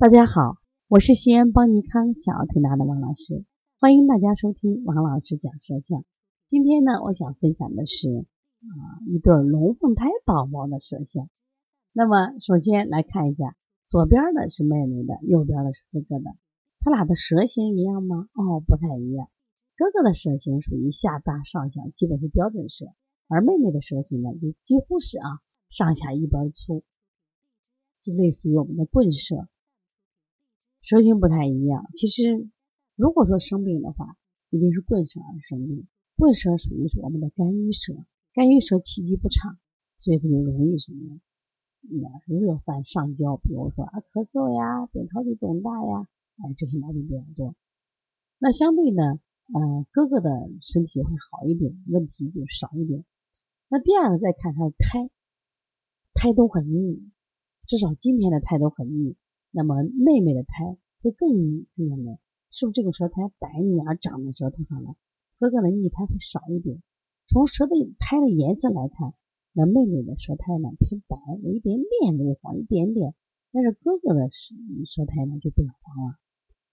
大家好，我是西安邦尼康小儿推拿的王老师，欢迎大家收听王老师讲舌象。今天呢，我想分享的是啊一对龙凤胎宝宝的舌象。那么首先来看一下，左边的是妹妹的，右边的是哥哥的，他俩的舌形一样吗？哦，不太一样。哥哥的舌形属于下大上小，基本是标准舌，而妹妹的舌形呢，就几乎是啊上下一般粗，就类似于我们的棍舌。舌形不太一样，其实如果说生病的话，一定是棍舌而生病。棍舌属于是我们的肝郁舌，肝郁舌气机不畅，所以它就容易什么呀？热犯上焦，比如说啊咳嗽呀、扁桃体肿大呀，哎这些毛病比较多。那相对呢，呃哥哥的身体会好一点，问题就少一点。那第二个再看他的胎，胎都很腻，至少今天的胎都很腻。那么妹妹的胎会更腻，看见没？是不是这个舌苔白腻而长在舌头上了？哥哥的腻苔会少一点。从舌的苔的颜色来看，那妹妹的舌苔呢偏白，有一点点微黄，一点点。但是哥哥的舌舌苔呢就比较黄了，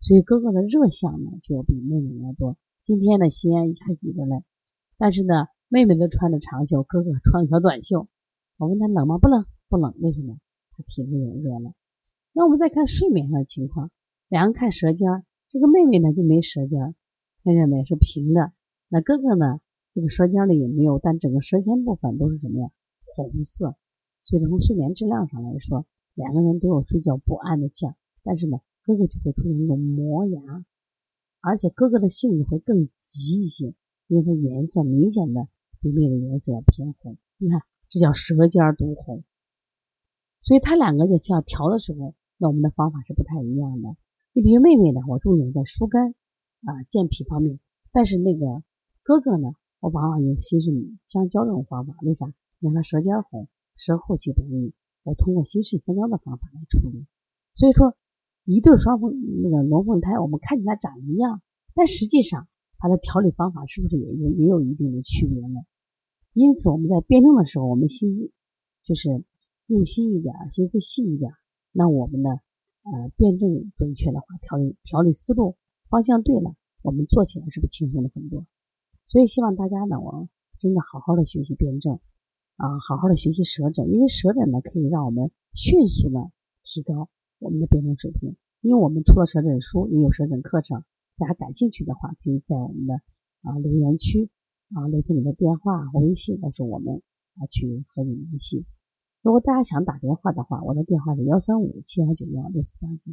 所以哥哥的热象呢就要比妹妹要多。今天呢西安还几个嘞，但是呢妹妹都穿着长袖，哥哥穿条短袖。我问他冷吗？不冷，不冷。为什么？他体内有热了。那我们再看睡眠上的情况，两个看舌尖，这个妹妹呢就没舌尖，看见没？是平的。那哥哥呢，这个舌尖里也没有，但整个舌尖部分都是什么呀？红色。所以从睡眠质量上来说，两个人都有睡觉不安的象。但是呢，哥哥就会出现一种磨牙，而且哥哥的性子会更急一些，因为它颜色明显的比妹妹颜色要偏红。你看，这叫舌尖独红。所以他两个就要调的时候。那我们的方法是不太一样的。你比如妹妹呢，我重点在疏肝啊健脾方面，但是那个哥哥呢，我往往用稀释香蕉这种方法。为啥？让他舌尖红，舌后区白腻，我通过心肾相交的方法来处理。所以说，一对双凤那个龙凤胎，我们看起来长一样，但实际上它的调理方法是不是也有也有一定的区别呢？因此我们在辩证的时候，我们心就是用心一点，心思细一点。那我们呢，呃，辩证准确的话，调理调理思路方向对了，我们做起来是不是轻松了很多？所以希望大家呢，我真的好好的学习辩证啊，好好的学习舌诊，因为舌诊呢可以让我们迅速的提高我们的辩证水平。因为我们出了舌诊书，也有舌诊课程，大家感兴趣的话，可以在我们的啊留言区啊留下你的电话微信，告诉我们啊去和你联系。如果大家想打电话的话，我的电话是幺三五七幺九幺六四八九。